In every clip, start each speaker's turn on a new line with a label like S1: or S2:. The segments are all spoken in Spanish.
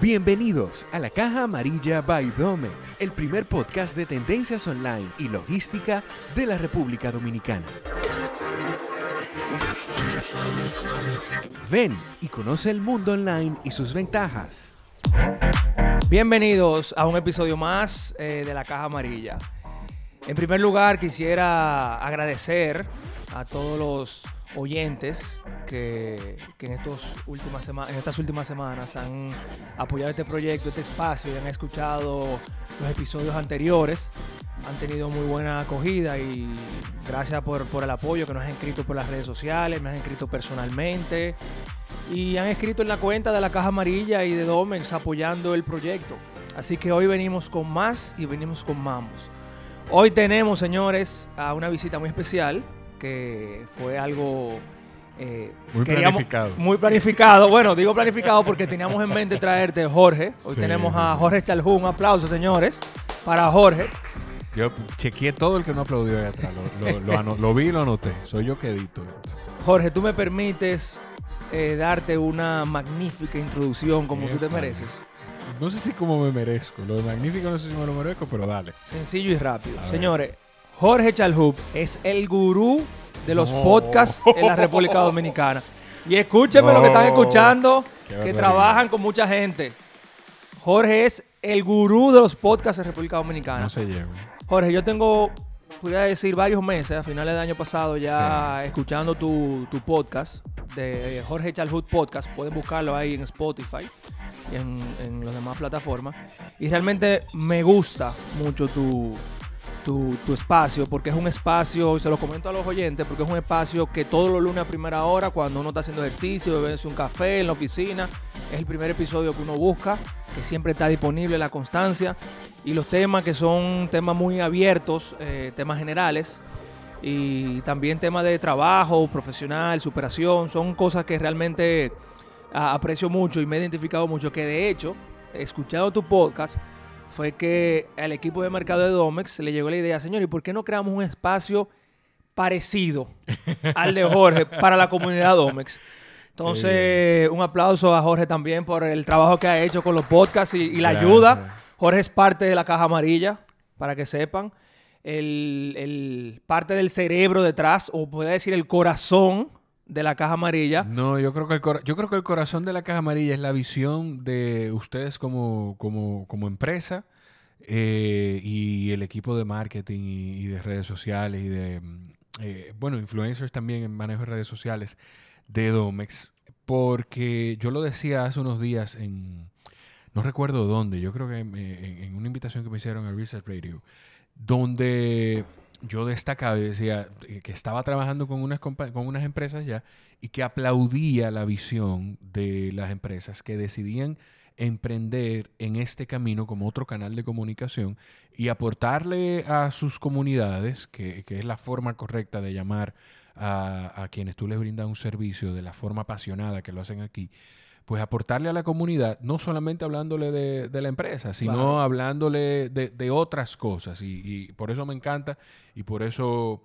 S1: Bienvenidos a la Caja Amarilla by Domex, el primer podcast de tendencias online y logística de la República Dominicana. Ven y conoce el mundo online y sus ventajas.
S2: Bienvenidos a un episodio más eh, de la Caja Amarilla. En primer lugar, quisiera agradecer a todos los oyentes que, en, estas últimas semanas han apoyado este proyecto, este espacio y han escuchado los episodios anteriores. Han tenido muy buena acogida y gracias por, el apoyo que nos han escrito por las redes sociales, me han escrito personalmente y han escrito en la cuenta de la Caja Amarilla y de Domex apoyando el proyecto. Así que hoy venimos con más y venimos con mamos. Hoy tenemos, señores, a una visita muy especial que fue algo eh,
S3: Muy
S2: queríamos-
S3: planificado.
S2: Muy planificado. Bueno, digo planificado porque teníamos en mente traerte Jorge. Hoy
S3: Sí,
S2: tenemos
S3: sí,
S2: a. Jorge Chaljú. Un aplauso, señores, para Jorge.
S3: Yo chequeé todo el que no aplaudió ahí atrás. Lo, lo- lo ano- lo vi y lo anoté. Soy yo que edito.
S2: Jorge, tú me permites eh, darte una magnífica introducción como tú te mereces.
S3: No sé si como me merezco. Lo de magnífico no sé si me lo merezco, pero dale.
S2: Sencillo y rápido.
S3: A ver.
S2: Señores, Jorge Chalhub es el gurú de los
S3: No.
S2: podcasts en la República Dominicana. Y escúchenme lo que están escuchando,
S3: Qué
S2: que
S3: barbaridad.
S2: trabajan con mucha gente. Jorge es el gurú de los podcasts en República Dominicana.
S3: No se lleva.
S2: Jorge, yo tengo, podría decir, varios meses, a finales del año pasado, ya escuchando tu, tu podcast de Jorge Chalhut Podcast. Pueden buscarlo ahí en Spotify en, en las demás plataformas. Y realmente me gusta mucho tu, tu, tu espacio, porque es un espacio, y se lo comento a los oyentes, porque es un espacio que todos los lunes a primera hora, cuando uno está haciendo ejercicio, beberse un café en la oficina, es el primer episodio que uno busca, que siempre está disponible la constancia. Y los temas que son temas muy abiertos, eh, temas generales, y también temas de trabajo, profesional, superación, son cosas que realmente aprecio mucho y me he identificado mucho, que de hecho, escuchando tu podcast, fue que al equipo de mercado de Domex le llegó la idea, señor, ¿y por qué no creamos un espacio parecido al de Jorge para la comunidad Domex? Entonces, un aplauso a Jorge también por el trabajo que ha hecho con los podcasts y, y la
S3: Gracias.
S2: ayuda. Jorge es parte de la caja amarilla, para que sepan. El, el- parte del cerebro detrás, o puede decir el corazón de la caja amarilla.
S3: No, yo creo que el cora- yo creo que el corazón de la caja amarilla es la visión de ustedes como, como, como empresa eh, y el equipo de marketing y, de redes sociales y de mm, eh, bueno, influencers también en manejo de redes sociales de Domex. Porque yo lo decía hace unos días en no recuerdo dónde, yo creo que en- en una invitación que me hicieron a Reset Radio, donde yo destacaba y decía eh, que estaba trabajando con unas, con unas empresas ya y que aplaudía la visión de las empresas que decidían emprender en este camino como otro canal de comunicación y aportarle a sus comunidades, que, que es la forma correcta de llamar a, a quienes tú les brindas un servicio de la forma apasionada que lo hacen aquí, pues aportarle a la comunidad, no solamente hablándole de, de la empresa, sino hablándole de, de otras cosas. Y, y por eso me encanta y por eso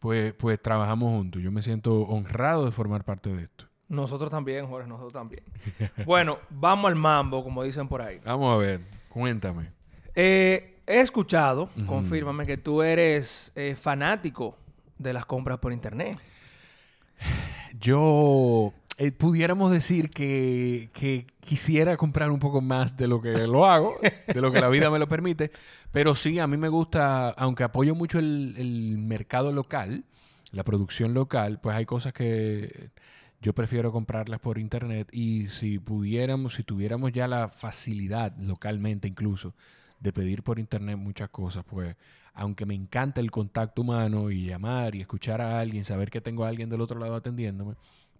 S3: pues, pues trabajamos juntos. Yo me siento honrado de formar parte de esto.
S2: Nosotros también, Jorge, nosotros también. bueno, vamos al mambo, como dicen por ahí.
S3: Vamos a ver, cuéntame.
S2: Eh, he escuchado, confírmame, que tú eres eh, fanático de las compras por internet.
S3: Yo eh, pudiéramos decir que, quisiera comprar un poco más de lo que lo hago, de lo que la vida me lo permite, pero sí, a mí me gusta, aunque apoyo mucho el, el mercado local, la producción local, pues hay cosas que yo prefiero comprarlas por internet y si pudiéramos, si tuviéramos ya la facilidad localmente incluso de pedir por internet muchas cosas, pues aunque me encanta el contacto humano y llamar y escuchar a alguien, saber que tengo a alguien del otro lado atendiéndome,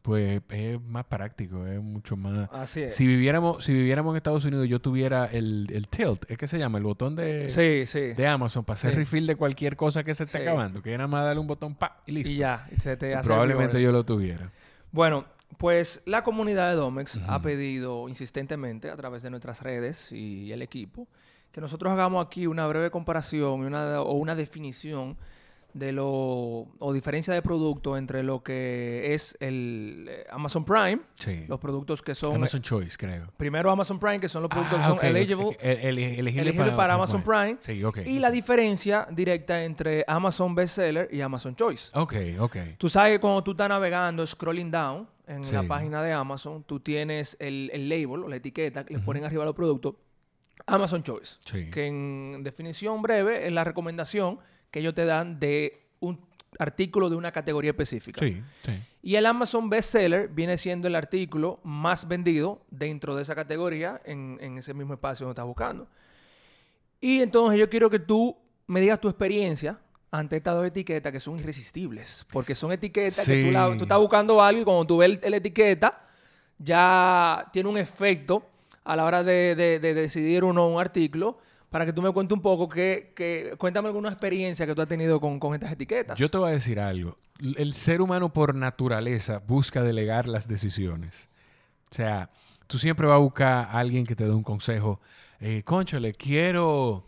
S3: pues es más práctico, es mucho más...
S2: Así es.
S3: Si viviéramos, si viviéramos en Estados Unidos, yo tuviera el, el tilt, es que se llama, el botón de,
S2: sí, sí.
S3: de Amazon para hacer
S2: Sí.
S3: refill de cualquier cosa que se esté acabando, que nada más darle un botón pa y listo.
S2: y ya, se te hace
S3: Probablemente yo lo tuviera.
S2: Bueno, pues la comunidad de Domex ha pedido insistentemente a través de nuestras redes y el equipo que nosotros hagamos aquí una breve comparación y una, o una definición de lo o diferencia de producto entre lo que es el eh, Amazon Prime,
S3: Sí.
S2: los productos que son
S3: Amazon Choice, creo.
S2: primero Amazon Prime, que son los productos
S3: Ah,
S2: que son
S3: ok,
S2: eligible,
S3: el- el- elegible
S2: elegible para, Amazon Prime,
S3: Sí,
S2: y la diferencia directa entre Amazon Bestseller y Amazon Choice.
S3: Ok, ok.
S2: Tú sabes que cuando tú estás navegando, scrolling down en
S3: Sí.
S2: la página de Amazon, tú tienes el, el label o la etiqueta que le ponen arriba a los productos Amazon Choice.
S3: Sí.
S2: Que en definición breve es la recomendación que ellos te dan de un artículo de una categoría específica.
S3: Sí, sí.
S2: Y el Amazon Bestseller viene siendo el artículo más vendido dentro de esa categoría en, en ese mismo espacio donde estás buscando. Y entonces yo quiero que tú me digas tu experiencia ante estas dos etiquetas que son irresistibles. Porque son etiquetas que tú, la-
S3: Sí.
S2: tú estás buscando algo y cuando tú ves la etiqueta ya tiene un efecto a la hora de, de- de decidir uno un artículo. Para que tú me cuentes un poco, que, que- cuéntame alguna experiencia que tú has tenido con, estas etiquetas.
S3: Yo te voy a decir algo. El ser humano por naturaleza busca delegar las decisiones. O sea, tú siempre vas a buscar a alguien que te dé un consejo. Eh, conchole, quiero,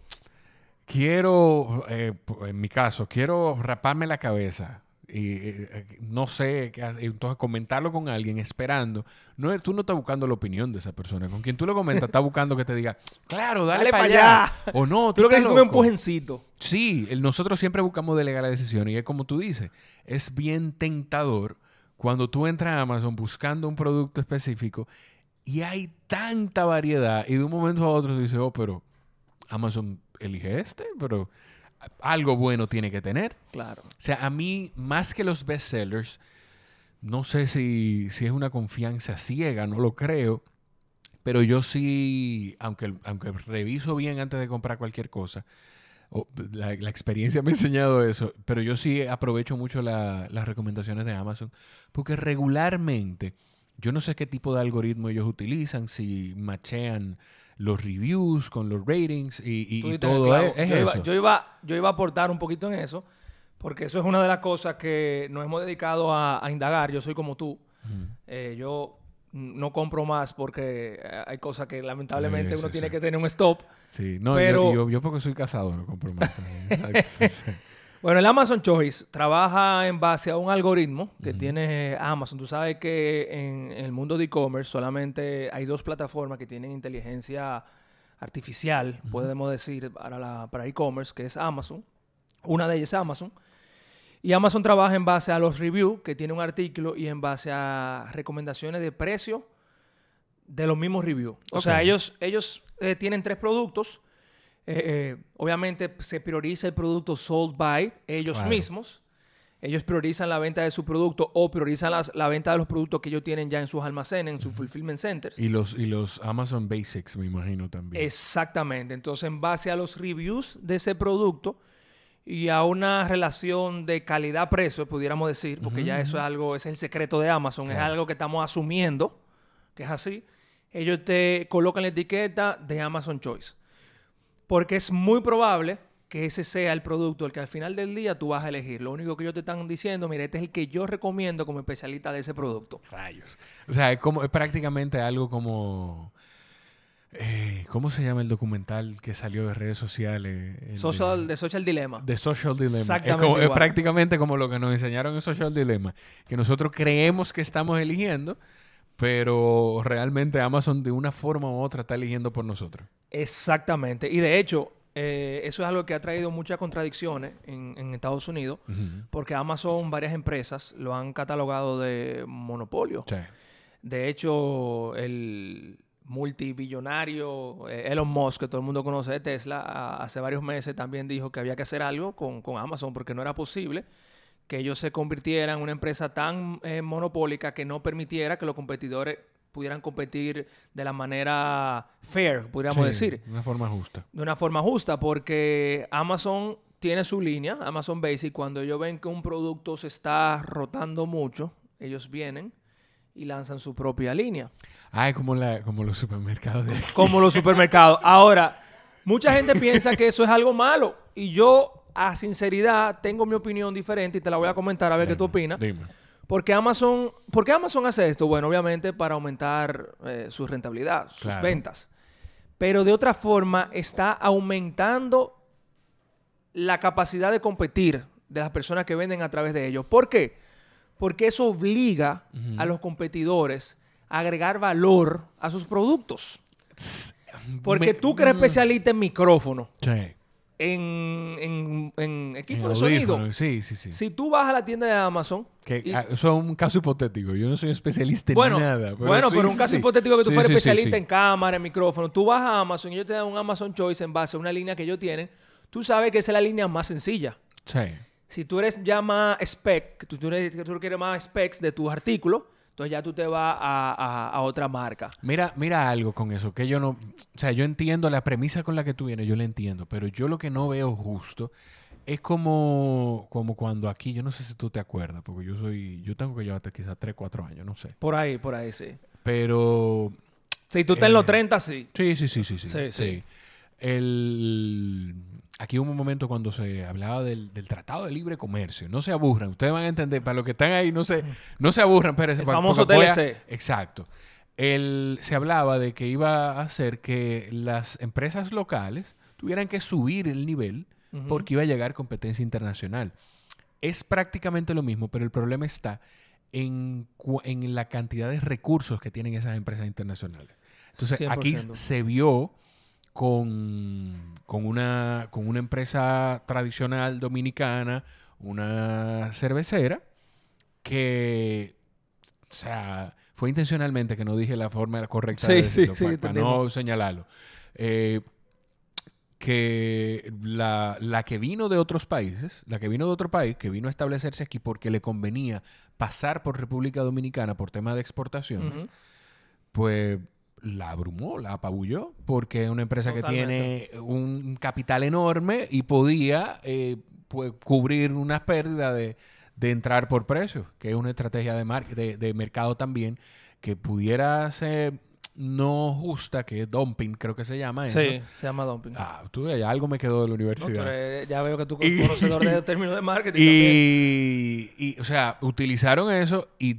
S3: quiero, eh, en mi caso, quiero raparme la cabeza. Y eh, eh, no sé, entonces comentarlo con alguien esperando. No, tú no estás buscando la opinión de esa persona. Con quien tú lo comentas, estás buscando que te diga, claro, dale,
S2: Dale
S3: para
S2: pa'
S3: allá.
S2: allá.
S3: O no,
S2: tú lo que es un empujencito.
S3: Sí, el- nosotros siempre buscamos delegar la decisión y es como tú dices, es bien tentador cuando tú entras a Amazon buscando un producto específico y hay tanta variedad y de un momento a otro tú dices, oh, pero Amazon elige este, pero algo bueno tiene que tener.
S2: Claro.
S3: O sea, a mí, más que los bestsellers, no sé si, si es una confianza ciega, no lo creo, pero yo sí, aunque, aunque reviso bien antes de comprar cualquier cosa, la, la experiencia me ha enseñado eso, pero yo sí aprovecho mucho la- las recomendaciones de Amazon, porque regularmente, yo no sé qué tipo de algoritmo ellos utilizan, si machean los reviews con los ratings y, y- todo es, es
S2: yo, iba,
S3: eso.
S2: yo, iba, yo iba a aportar un poquito en eso, porque eso es una de las cosas que nos hemos dedicado a, a indagar. Yo soy como tú. Eh, yo no compro más porque eh, hay cosas que lamentablemente
S3: Sí,
S2: uno
S3: sí,
S2: tiene que tener un stop.
S3: Sí, no,
S2: Pero-
S3: yo, yo, yo porque soy casado no compro más.
S2: Bueno, el Amazon Choice trabaja en base a un algoritmo que tiene Amazon. Tú sabes que en, en el mundo de e-commerce solamente hay dos plataformas que tienen inteligencia artificial, podemos decir, para la para e-commerce, que es Amazon. Una de ellas es Amazon. Y Amazon trabaja en base a los reviews que tiene un artículo y en base a recomendaciones de precio de los mismos reviews. O sea, ellos, ellos eh, tienen tres productos. Eh, eh, obviamente se prioriza el producto sold by ellos
S3: Claro.
S2: mismos. Ellos priorizan la venta de su producto o priorizan las- la venta de los productos que ellos tienen ya en sus almacenes, en sus fulfillment centers.
S3: Y los, y los Amazon Basics, me imagino también.
S2: Exactamente. Entonces, en base a los reviews de ese producto y a una relación de calidad-precio, pudiéramos decir, porque ya eso es algo, es el secreto de Amazon, es algo que estamos asumiendo que es así. Ellos te colocan la etiqueta de Amazon Choice. Porque es muy probable que ese sea el producto el que al final del día tú vas a elegir. Lo único que ellos te están diciendo, mira, este es el que yo recomiendo como especialista de ese producto.
S3: Rayos. O sea, es, como, es prácticamente algo como... eh, ¿Cómo se llama el documental que salió de redes sociales? El
S2: Social,
S3: de,
S2: de Social Dilemma.
S3: de Social Dilemma. Es,
S2: Exactamente
S3: como- es
S2: igual.
S3: prácticamente como lo que nos enseñaron en Social Dilemma. Que nosotros creemos que estamos eligiendo, pero realmente Amazon de una forma u otra está eligiendo por nosotros.
S2: Exactamente. Y de hecho, eh, eso es algo que ha traído muchas contradicciones en, en Estados Unidos, porque Amazon, varias empresas lo han catalogado de monopolio.
S3: Sí.
S2: De hecho, el multibillonario eh, Elon Musk, que todo el mundo conoce de Tesla, a- hace varios meses también dijo que había que hacer algo con, con Amazon porque no era posible que ellos se convirtieran en una empresa tan eh, monopólica que no permitiera que los competidores pudieran competir de la manera fair, podríamos
S3: Sí,
S2: decir
S3: De una forma justa.
S2: de una forma justa, porque Amazon tiene su línea, Amazon Basic, cuando ellos ven que un producto se está rotando mucho, ellos vienen y lanzan su propia línea,
S3: Ah, es como, la, como los supermercados de aquí.
S2: como los supermercados. Ahora, mucha gente piensa que eso es algo malo y yo, a sinceridad, tengo mi opinión diferente y te la voy a comentar a ver qué tú opinas.
S3: Dime.
S2: Porque Amazon, ¿Por qué Amazon hace esto? Bueno, obviamente para aumentar eh, su rentabilidad, sus
S3: Claro.
S2: ventas. Pero de otra forma está aumentando la capacidad de competir de las personas que venden a través de ellos. ¿Por qué? Porque eso obliga a los competidores a agregar valor a sus productos. Porque
S3: Me-
S2: tú que eres
S3: mm,
S2: especialista en micrófono,
S3: Sí.
S2: En, en, en equipo
S3: En
S2: de sonido,
S3: Sí, sí, sí.
S2: si tú vas a la tienda de Amazon,
S3: Que,
S2: y-
S3: ah, eso es un caso hipotético. Yo no soy especialista en
S2: bueno,
S3: nada.
S2: bueno,
S3: sí,
S2: pero un caso
S3: sí.
S2: hipotético que tú
S3: Sí,
S2: fueras especialista en cámara, en micrófono, tú vas a Amazon y ellos te dan un Amazon Choice en base a una línea que ellos tienen, tú sabes que esa es la línea más sencilla.
S3: Sí.
S2: Si tú eres ya más spec, tú, tú tú quieres más specs de tus artículos, entonces ya tú te vas a, a- a otra marca.
S3: Mira, mira algo con eso, que yo no, o sea, yo entiendo la premisa con la que tú vienes, yo la entiendo, pero yo lo que no veo justo es como, como cuando aquí, yo no sé si tú te acuerdas, porque yo soy, yo tengo que llevarte quizás 3, 4 años, no sé,
S2: Por ahí, por ahí, sí.
S3: pero
S2: Si tú estás en los
S3: Eh,
S2: 30, sí.
S3: sí, sí, sí, sí, sí,
S2: Sí, sí.
S3: El, aquí hubo un momento cuando se hablaba del, del Tratado de Libre Comercio. No se aburran. Ustedes van a entender. Para los que están ahí, no se, no se aburran. Espérense,
S2: El famoso TLC.
S3: Exacto. El, se hablaba de que iba a hacer que las empresas locales tuvieran que subir el nivel porque iba a llegar competencia internacional. Es prácticamente lo mismo, pero el problema está en, en la cantidad de recursos que tienen esas empresas internacionales. Entonces, aquí
S2: 100%.
S3: se vio con, con, una, con una empresa tradicional dominicana, una cervecera, que, o sea, fue intencionalmente que no dije la forma correcta
S2: Sí,
S3: de
S2: sí,
S3: decirlo,
S2: sí,
S3: pa-
S2: te
S3: para no señalarlo. Eh, que la, la que vino de otros países, la que vino de otro país, que vino a establecerse aquí porque le convenía pasar por República Dominicana por tema de exportaciones,
S2: Ujú.
S3: pues la abrumó, la apabulló, porque es una empresa que tiene un capital enorme y podía eh, pues, cubrir unas pérdidas de, de entrar por precios, que es una estrategia de, mar- de, de mercado también que pudiera ser no justa, que es dumping, creo que se llama eso.
S2: Sí, se llama dumping.
S3: Ah, tú ves, algo me quedó de la
S2: No,
S3: universidad.
S2: eres- ya veo que tú eres conocedor de términos de marketing también.
S3: Y, y, o sea, utilizaron eso y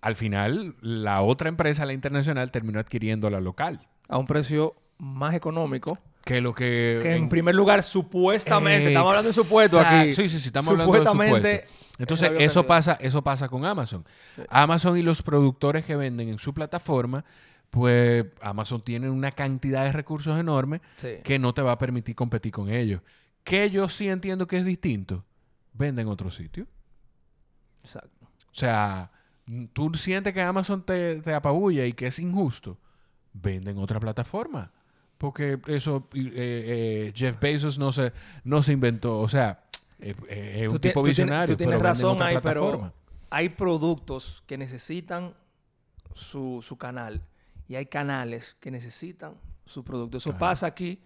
S3: al final la otra empresa, la internacional, terminó adquiriendo la local.
S2: A un precio más económico.
S3: Que lo que...
S2: Que en primer lugar, supuestamente, estamos hablando de supuesto aquí.
S3: Sí, sí, sí, estamos hablando de
S2: Supuestamente,
S3: supuesto. Entonces, eso pasa, eso pasa con Amazon. Amazon y los productores que venden en su plataforma, pues Amazon tiene una cantidad de recursos enormes
S2: Sí.
S3: que no te va a permitir competir con ellos. Que yo sí entiendo que es distinto. Venden en otro sitio.
S2: Exacto.
S3: O sea, tú sientes que Amazon te, te apabulla y que es injusto. Venden otra plataforma. Porque eso eh, eh, Jeff Bezos no se, no se inventó. O sea, eh, es un
S2: ti-
S3: tipo visionario.
S2: tú tienes
S3: pero
S2: razón ahí, pero hay productos que necesitan su, su canal y hay canales que necesitan su producto. Eso pasa aquí.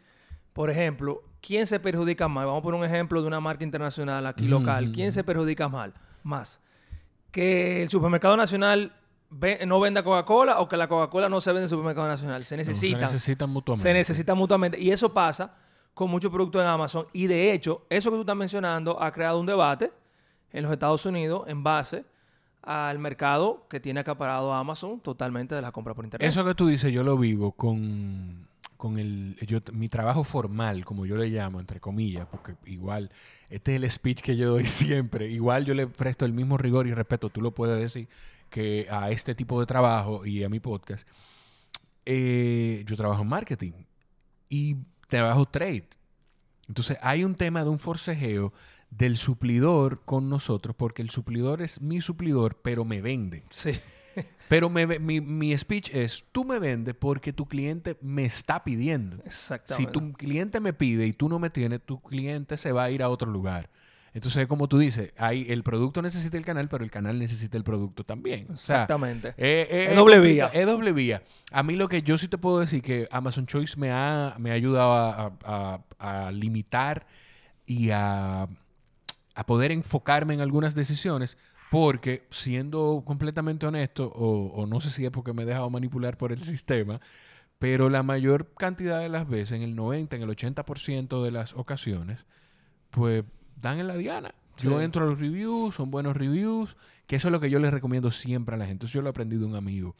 S2: Por ejemplo, ¿quién se perjudica más? Vamos a poner un ejemplo de una marca internacional aquí local. ¿Quién se perjudica mal? Más. Que el supermercado nacional ve- no venda Coca-Cola o que la Coca-Cola no se vende en el supermercado nacional. Se
S3: No,
S2: necesitan.
S3: se necesitan mutuamente.
S2: Se necesita mutuamente. Y eso pasa con muchos productos en Amazon. Y de hecho, eso que tú estás mencionando ha creado un debate en los Estados Unidos en base al mercado que tiene acaparado Amazon totalmente de la compra por internet.
S3: Eso que tú dices, yo lo vivo con, con el, yo, mi trabajo formal, como yo le llamo, entre comillas, porque igual, este es el speech que yo doy siempre. Igual yo le presto el mismo rigor y respeto, tú lo puedes decir, que a este tipo de trabajo y a mi podcast. Eh, yo trabajo en marketing y trabajo trade. Entonces hay un tema de un forcejeo del suplidor con nosotros, porque el suplidor es mi suplidor, pero me vende.
S2: Sí.
S3: Pero me mi, mi speech es, tú me vendes porque tu cliente me está pidiendo. Si
S2: Exactamente.
S3: tu cliente me pide y tú no me tienes, tu cliente se va a ir a otro lugar. Entonces, como tú dices, hay, el producto necesita el canal, pero el canal necesita el producto también. O sea,
S2: Exactamente.
S3: eh, eh,
S2: Es doble vía.
S3: Es doble vía. A mí lo que yo sí te puedo decir que Amazon Choice me ha, me ha ayudado a, a- a- a limitar y a, a poder enfocarme en algunas decisiones porque siendo completamente honesto, o, o no sé si es porque me he dejado manipular por el sistema, pero la mayor cantidad de las veces, en el 90, en el 80% de las ocasiones, pues dan en la diana. Yo entro a los reviews, son buenos reviews, que eso es lo que yo les recomiendo siempre a la gente. Eso yo lo aprendí de un amigo.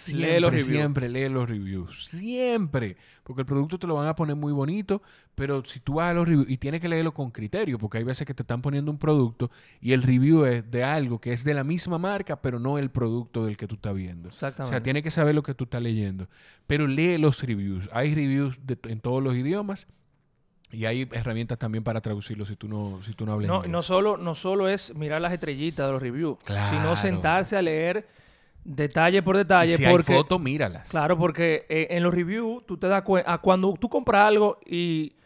S3: Siempre,
S2: Lee los reviews.
S3: siempre lee los reviews. Siempre. Porque el producto te lo van a poner muy bonito, pero si tú vas a los reviews y tienes que leerlo con criterio, porque hay veces que te están poniendo un producto y el review es de algo que es de la misma marca, pero no el producto del que tú estás viendo. O
S2: Exactamente.
S3: sea, tienes que saber lo que tú estás leyendo. Pero lee los reviews. Hay reviews de- en todos los idiomas y hay herramientas también para traducirlo si tú no, si tú no hablas
S2: No, no solo, no solo es mirar las estrellitas de los reviews,
S3: Claro.
S2: sino sentarse a leer detalle por detalle.
S3: Y si
S2: porque,
S3: hay fotos, míralas.
S2: Claro, porque eh, en los reviews tú te das cuenta, cuando tú compras algo y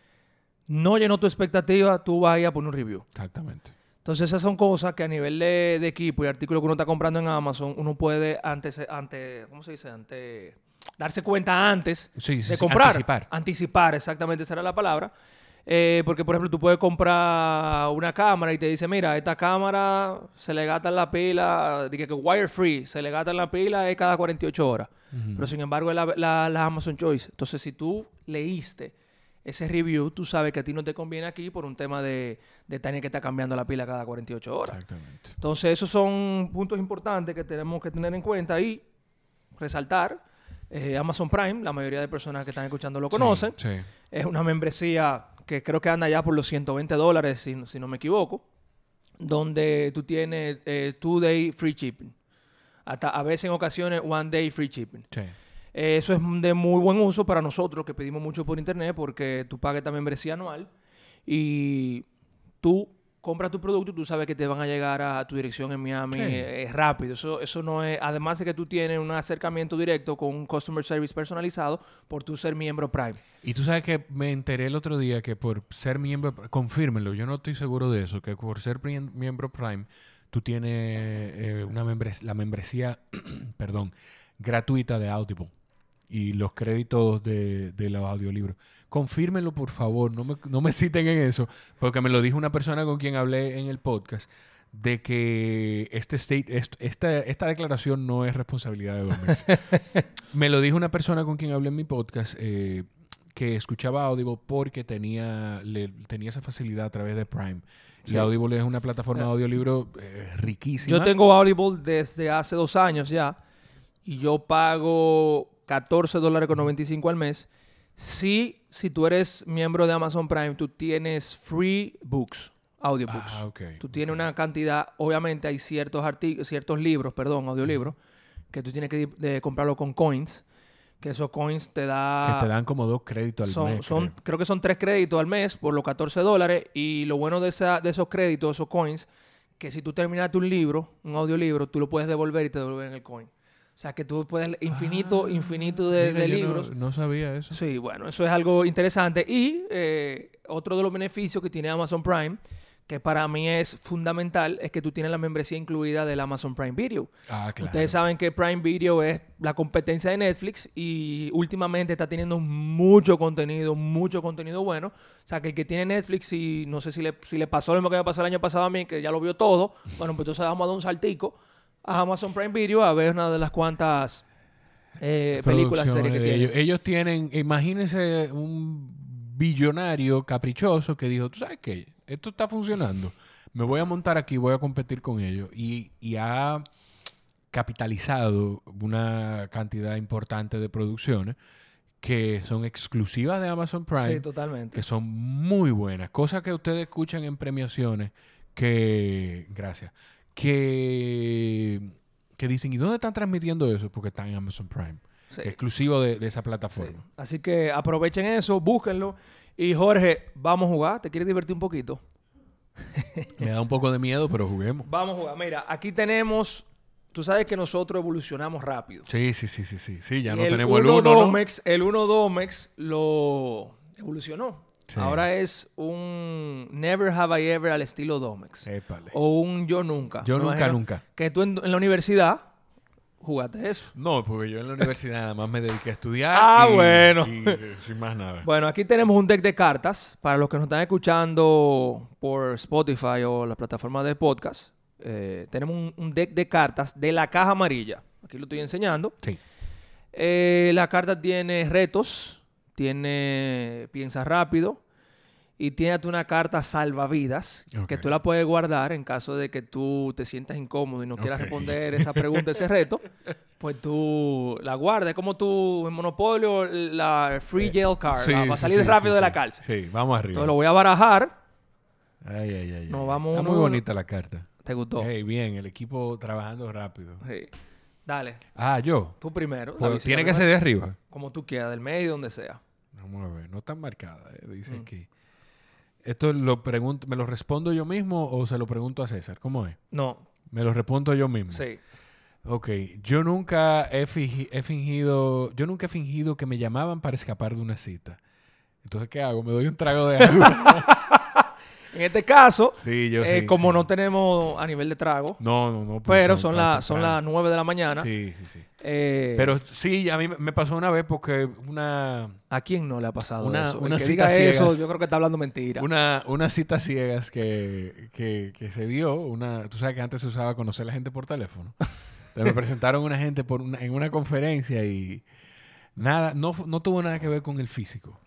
S2: no llenó tu expectativa, tú vas a ir a poner un review.
S3: Exactamente.
S2: Entonces esas son cosas que a nivel de, de equipo y artículos que uno está comprando en Amazon, uno puede antes, ante, ¿cómo se dice? Ante, darse cuenta antes
S3: Sí, sí,
S2: de comprar.
S3: anticipar.
S2: Anticipar, exactamente, esa era la palabra. Eh, porque, por ejemplo, tú puedes comprar una cámara y te dice, mira, esta cámara se le gasta la pila, dije que wire free, se le gasta la pila es cada 48 horas. Pero sin embargo es la, la- la Amazon Choice. Entonces, si tú leíste ese review, tú sabes que a ti no te conviene aquí por un tema de, de tener que estar cambiando la pila cada 48 horas.
S3: Exactamente.
S2: Entonces, esos son puntos importantes que tenemos que tener en cuenta y resaltar. Eh, Amazon Prime, la mayoría de personas que están escuchando lo conocen.
S3: Sí, sí.
S2: Es una membresía que creo que anda ya por los 120 dólares, si, si no me equivoco, donde tú tienes eh, two day free shipping. Hasta a veces en ocasiones one day free shipping.
S3: sí.
S2: Eh, eso es de muy buen uso para nosotros que pedimos mucho por internet porque tú pagas esta membresía anual y tú compras tu producto y tú sabes que te van a llegar a tu dirección en Miami
S3: Sí.
S2: eh, rápido. Eso, eso no es, además de que tú tienes un acercamiento directo con un customer service personalizado por tu ser miembro Prime.
S3: Y tú sabes que me enteré el otro día que por ser miembro, confírmenlo, yo no estoy seguro de eso, que por ser miem- miembro Prime, tú tienes eh, una membres la membresía, perdón, gratuita de Audible y los créditos de, de los audiolibros. Confírmenlo, por favor, no me, no me citen en eso, porque me lo dijo una persona con quien hablé en el podcast, de que este state, est- esta, esta declaración no es responsabilidad de Domex. me lo dijo una persona con quien hablé en mi podcast, eh, que escuchaba Audible porque tenía, le- tenía esa facilidad a través de Prime.
S2: Sí.
S3: Y Audible es una plataforma de audiolibro eh, riquísima.
S2: Yo tengo Audible desde hace dos años ya y yo pago 14 dólares con 95 al mes. Si, si tú eres miembro de Amazon Prime, tú tienes free books, audiobooks.
S3: Ah.
S2: Tú tienes una cantidad, obviamente hay ciertos artículos, ciertos libros, perdón, audiolibros, que tú tienes que de comprarlo con coins, que esos coins te da...
S3: Que te dan como dos créditos al
S2: son,
S3: mes.
S2: son-
S3: creo.
S2: creo que son tres créditos al mes por los 14 dólares. Y lo bueno de, esa, de esos créditos, esos coins, que si tú terminaste un libro, un audiolibro, tú lo puedes devolver y te devuelven el coin. O sea que tú puedes infinito,
S3: Ah,
S2: infinito de,
S3: mira,
S2: de
S3: yo
S2: libros.
S3: No, no sabía eso.
S2: Sí, bueno, eso es algo interesante. Y eh, otro de los beneficios que tiene Amazon Prime, que para mí es fundamental, es que tú tienes la membresía incluida del Amazon Prime Video.
S3: Ah, claro.
S2: Ustedes saben que Prime Video es la competencia de Netflix y últimamente está teniendo mucho contenido, mucho contenido bueno. O sea, que el que tiene Netflix y no sé si le, si le pasó lo mismo que me pasó el año pasado a mí, que ya lo vio todo, bueno, pues entonces vamos a dar un saltico a Amazon Prime Video a ver una de las cuantas eh, películas y series que
S3: Producciones de
S2: tiene.
S3: ellos. Ellos tienen, imagínense un billonario caprichoso que dijo, tú sabes qué, esto está funcionando, me voy a montar aquí, voy a competir con ellos. Y, y ha capitalizado una cantidad importante de producciones que son exclusivas de Amazon Prime,
S2: Sí, totalmente.
S3: que son muy buenas. Cosas que ustedes escuchan en premiaciones que, gracias, que, que dicen, ¿y dónde están transmitiendo eso? Porque están en Amazon Prime.
S2: Sí.
S3: Exclusivo de, de esa
S2: Sí.
S3: plataforma.
S2: Así que aprovechen eso, búsquenlo. Y Jorge, vamos a jugar. ¿Te quieres divertir un poquito?
S3: Me da un poco de miedo, pero juguemos.
S2: Vamos a jugar. Mira, aquí tenemos. Tú sabes que nosotros evolucionamos rápido.
S3: Sí, sí, sí, sí, sí. Sí, ya
S2: Y
S3: no tenemos el 1, ¿no?
S2: Domex, El 1 Domex lo evolucionó.
S3: Sí.
S2: Ahora es un Never Have I Ever al estilo Domex.
S3: Épale.
S2: O un Yo Nunca.
S3: Yo nunca, nunca.
S2: Que tú en, en la universidad jugaste eso.
S3: No, porque yo en la universidad nada más me dediqué a estudiar.
S2: Ah,
S3: y-
S2: bueno.
S3: y, eh, sin más nada.
S2: Bueno, aquí tenemos un deck de cartas. Para los que nos están escuchando por Spotify o la plataforma de podcast, eh, tenemos un, un deck de cartas de la caja amarilla. Aquí lo estoy enseñando.
S3: Sí.
S2: Eh, la carta tiene retos, tiene piensa rápido y tiene una carta salvavidas que
S3: Ok.
S2: tú la puedes guardar en caso de que tú te sientas incómodo y no quieras responder esa pregunta, ese reto. Pues tú la guardas. Es como tú en Monopolio, la Free Jail Card,
S3: Sí,
S2: para
S3: sí,
S2: salir
S3: sí,
S2: rápido de la cárcel.
S3: Sí, vamos arriba.
S2: Entonces lo voy a barajar.
S3: Ay, ay, ay.
S2: Nos vamos
S3: Está
S2: uno
S3: muy
S2: a
S3: bonita la carta.
S2: ¿Te gustó?
S3: Hey, bien, el equipo trabajando rápido.
S2: Sí. Dale,
S3: Ah, yo.
S2: tú primero.
S3: Pues, tiene que ser de arriba.
S2: Como tú quieras, del medio, donde sea.
S3: Vamos a ver, no tan marcada, eh, dice
S2: Mm.
S3: aquí. ¿Esto lo pregunto, me lo respondo yo mismo o se lo pregunto a César? ¿Cómo es?
S2: No,
S3: Me lo respondo yo mismo.
S2: sí.
S3: Ok, yo nunca he, he fingido, yo nunca he fingido que me llamaban para escapar de una cita. Entonces, ¿qué hago? ¿Me doy un trago de agua?
S2: En este caso,
S3: sí, yo
S2: eh,
S3: sí.
S2: como
S3: sí.
S2: no tenemos a nivel de trago,
S3: No, no, no.
S2: pero son, las son las 9 de la mañana.
S3: Sí, sí, sí.
S2: eh,
S3: Pero sí, a mí me- pasó una vez porque una,
S2: ¿A quién no le ha pasado
S3: Una-
S2: eso? El
S3: una
S2: que
S3: cita
S2: diga eso,
S3: ciegas.
S2: yo creo que está hablando mentira.
S3: una, una cita ciegas que, que, que se dio. Una, tú sabes que antes se usaba conocer a la gente por teléfono. Me presentaron una gente por una- en una conferencia y nada, no, no tuvo nada que ver con el físico.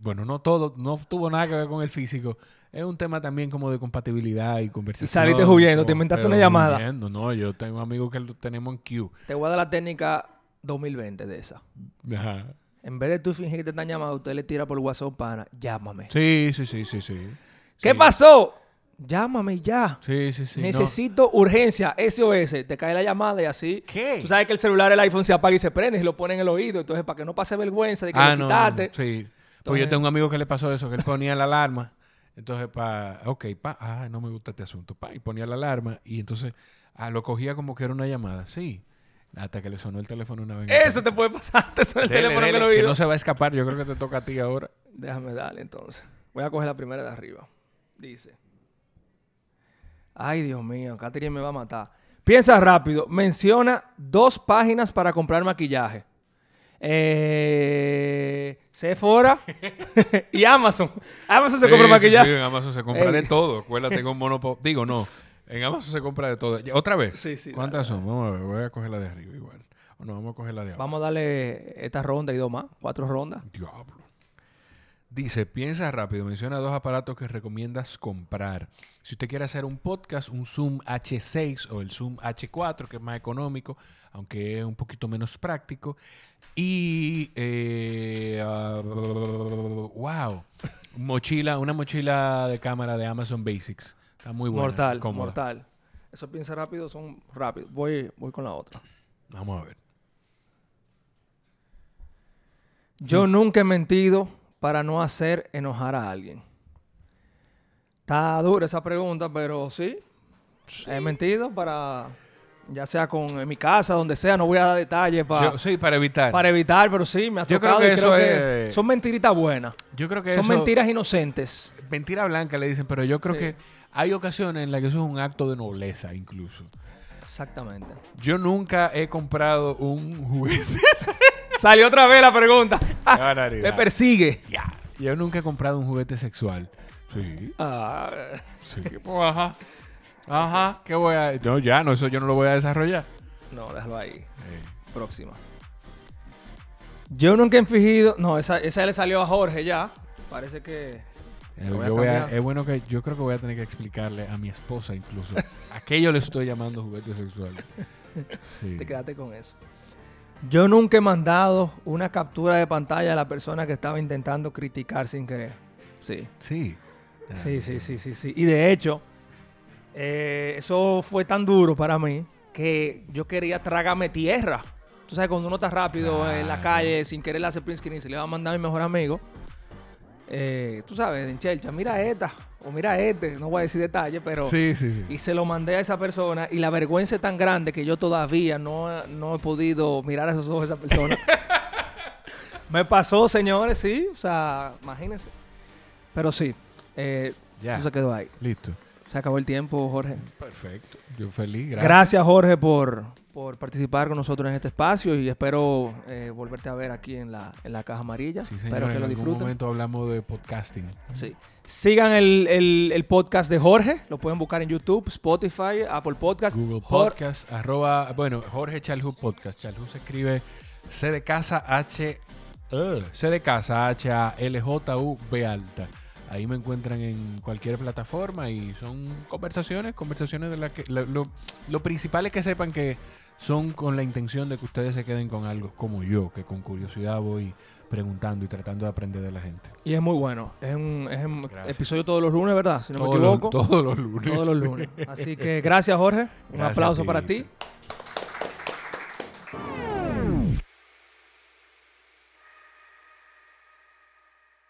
S3: Bueno, no todo, no tuvo nada que ver con el físico. Es un tema también como de compatibilidad y conversación.
S2: saliste huyendo, te inventaste una llamada.
S3: huyendo, No, yo tengo amigos que lo tenemos en Q.
S2: Te voy a dar la técnica 2020 de esa.
S3: Ajá.
S2: En vez de tú fingir que te están llamando, usted le tira por WhatsApp, pana, llámame.
S3: Sí, sí, sí, sí, sí.
S2: ¿Qué
S3: Sí.
S2: pasó? Llámame ya.
S3: Sí, sí, sí. no.
S2: Necesito urgencia, SOS. Te cae la llamada y así.
S3: ¿Qué?
S2: Tú sabes que el celular, el iPhone se apaga y se prende y lo pone en el oído. Entonces, para que no pase vergüenza de que
S3: Ah,
S2: lo
S3: no,
S2: quitaste.
S3: no, sí. Pues
S2: Entonces-
S3: yo tengo un amigo que le pasó eso, que él ponía la alarma. Entonces, pa, ok, pa, ah, no me gusta este asunto, pa, y ponía la alarma y entonces, ah, lo cogía como que era una llamada, sí. Hasta que le sonó el teléfono una vez.
S2: Eso te puede pasar. Te suena el
S3: Dele,
S2: teléfono
S3: dele, que
S2: oído.
S3: no se va a escapar, yo creo que te toca a ti ahora.
S2: Déjame darle entonces. Voy a coger la primera de arriba. Dice. Ay, Dios mío, Catherine me va a matar. Piensa rápido. Menciona dos páginas para comprar maquillaje. Eh, Sephora y Amazon. Amazon se
S3: Sí,
S2: compra
S3: sí,
S2: maquillaje.
S3: sí, en Amazon se compra
S2: Ey.
S3: de todo. Acuérdate con Monopoly. Digo, no. En Amazon se compra de todo. ¿Otra vez?
S2: Sí, sí,
S3: ¿Cuántas son? Vamos a ver. Voy a coger la de arriba igual. O no, vamos a coger la de abajo.
S2: Vamos a darle esta ronda y dos más. Cuatro rondas.
S3: Diablo. Dice, piensa rápido, menciona dos aparatos que recomiendas comprar. Si usted quiere hacer un podcast, un Zoom H6 o el Zoom H4, que es más económico, aunque es un poquito menos práctico. Y, eh, ah, wow, mochila, una mochila de cámara de Amazon Basics. Está muy buena.
S2: mortal,
S3: cómoda.
S2: mortal. Eso piensa rápido, son rápidos. Voy, voy con la otra.
S3: Vamos a ver.
S2: Yo nunca he mentido para no hacer enojar a alguien. Está dura esa pregunta, pero sí. He mentido para, ya sea con en mi casa, donde sea, no voy a dar detalles para,
S3: sí, para evitar.
S2: para evitar, pero sí, me ha
S3: Yo creo
S2: tocado
S3: que
S2: y creo
S3: eso
S2: que
S3: es-
S2: son mentiritas buenas.
S3: Yo creo que
S2: Son
S3: eso-
S2: mentiras inocentes.
S3: mentira blanca le dicen, pero yo creo
S2: Sí.
S3: que hay ocasiones en las que eso es un acto de nobleza incluso.
S2: Exactamente.
S3: Yo nunca he comprado un juguete.
S2: Salió otra vez la pregunta. Te persigue.
S3: Ya. Yo nunca he comprado un juguete sexual. Sí,
S2: Ah,
S3: sí. Pues, ajá. Ajá. ¿Qué voy a...? No, ya, no, eso yo no lo voy a desarrollar.
S2: no, déjalo ahí. Próxima. Yo nunca he fingido. No, esa, esa le salió a Jorge ya. Parece que.
S3: eh,
S2: Lo voy a
S3: yo voy a-
S2: cambiar.
S3: es bueno que yo creo que voy a tener que explicarle a mi esposa incluso a qué yo le estoy llamando juguete sexual. Sí.
S2: Te quedaste con eso. Yo nunca he mandado una captura de pantalla a la persona que estaba intentando criticar sin querer. Sí.
S3: Sí.
S2: Sí, sí, sí, sí, sí. Y de hecho, eh, eso fue tan duro para mí que yo quería tragarme tierra. Tú sabes, cuando uno está rápido en la calle, sin querer le hace print screen, se le va a mandar a mi mejor amigo. eh, tú sabes, en Chelcha, mira esta, o mira este, no voy a decir detalles, pero...
S3: Sí, sí, sí.
S2: Y se lo mandé a esa persona y la vergüenza es tan grande que yo todavía no, no he podido mirar a esos ojos a esa persona. Me pasó, señores, sí. O sea, imagínense. Pero sí, eh,
S3: Ya.
S2: eso se quedó ahí.
S3: Listo.
S2: Se acabó el tiempo, Jorge.
S3: Perfecto. Yo feliz. Gracias.
S2: Gracias, Jorge, por, por participar con nosotros en este espacio y espero eh, volverte a ver aquí en la, en la caja amarilla.
S3: Sí,
S2: espero
S3: señor.
S2: que
S3: En
S2: lo
S3: algún
S2: disfruten.
S3: momento hablamos de podcasting.
S2: Sí. Sigan el, el- el podcast de Jorge. Lo pueden buscar en YouTube, Spotify, Apple Podcast.
S3: Google Podcast, arroba, bueno, Jorge Chalhu Podcast. Chalhu se escribe C de casa H, uh, C de casa H A L J U B alta. Ahí me encuentran en cualquier plataforma y son conversaciones, conversaciones de las que... Lo, lo- lo principal es que sepan que son con la intención de que ustedes se queden con algo como yo, que con curiosidad voy preguntando y tratando de aprender de la gente.
S2: Y es muy bueno. Es un, es un episodio todos los lunes, ¿verdad? Si no me
S3: Todos los-
S2: equivoco.
S3: todos los lunes.
S2: todos los lunes. Así que gracias, Jorge. Un
S3: Gracias
S2: aplauso
S3: ti,
S2: para ti.